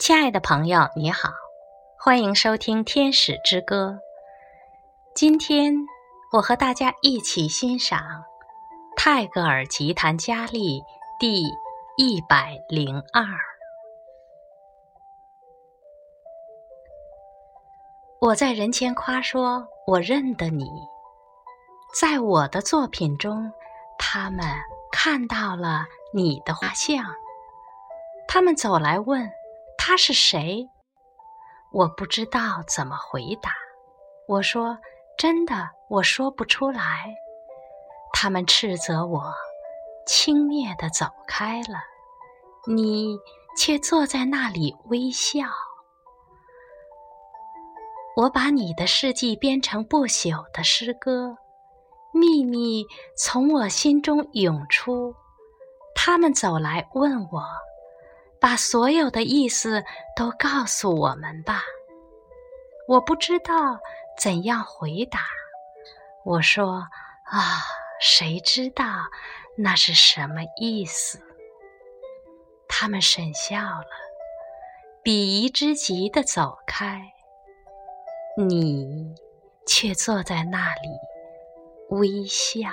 亲爱的朋友，你好，欢迎收听《天使之歌》。今天我和大家一起欣赏泰戈尔吉檀佳丽第一百零二。我在人前夸说，我认得你，在我的作品中，他们看到了你的画像，他们走来问。他是谁？我不知道怎么回答。我说：“真的，我说不出来。”他们斥责我，轻蔑地走开了。你却坐在那里微笑。我把你的事迹编成不朽的诗歌，秘密从我心中涌出。他们走来问我。把所有的意思都告诉我们吧。我不知道怎样回答。我说：“啊，谁知道那是什么意思？”他们沈笑了，鄙夷之极的走开。你却坐在那里微笑。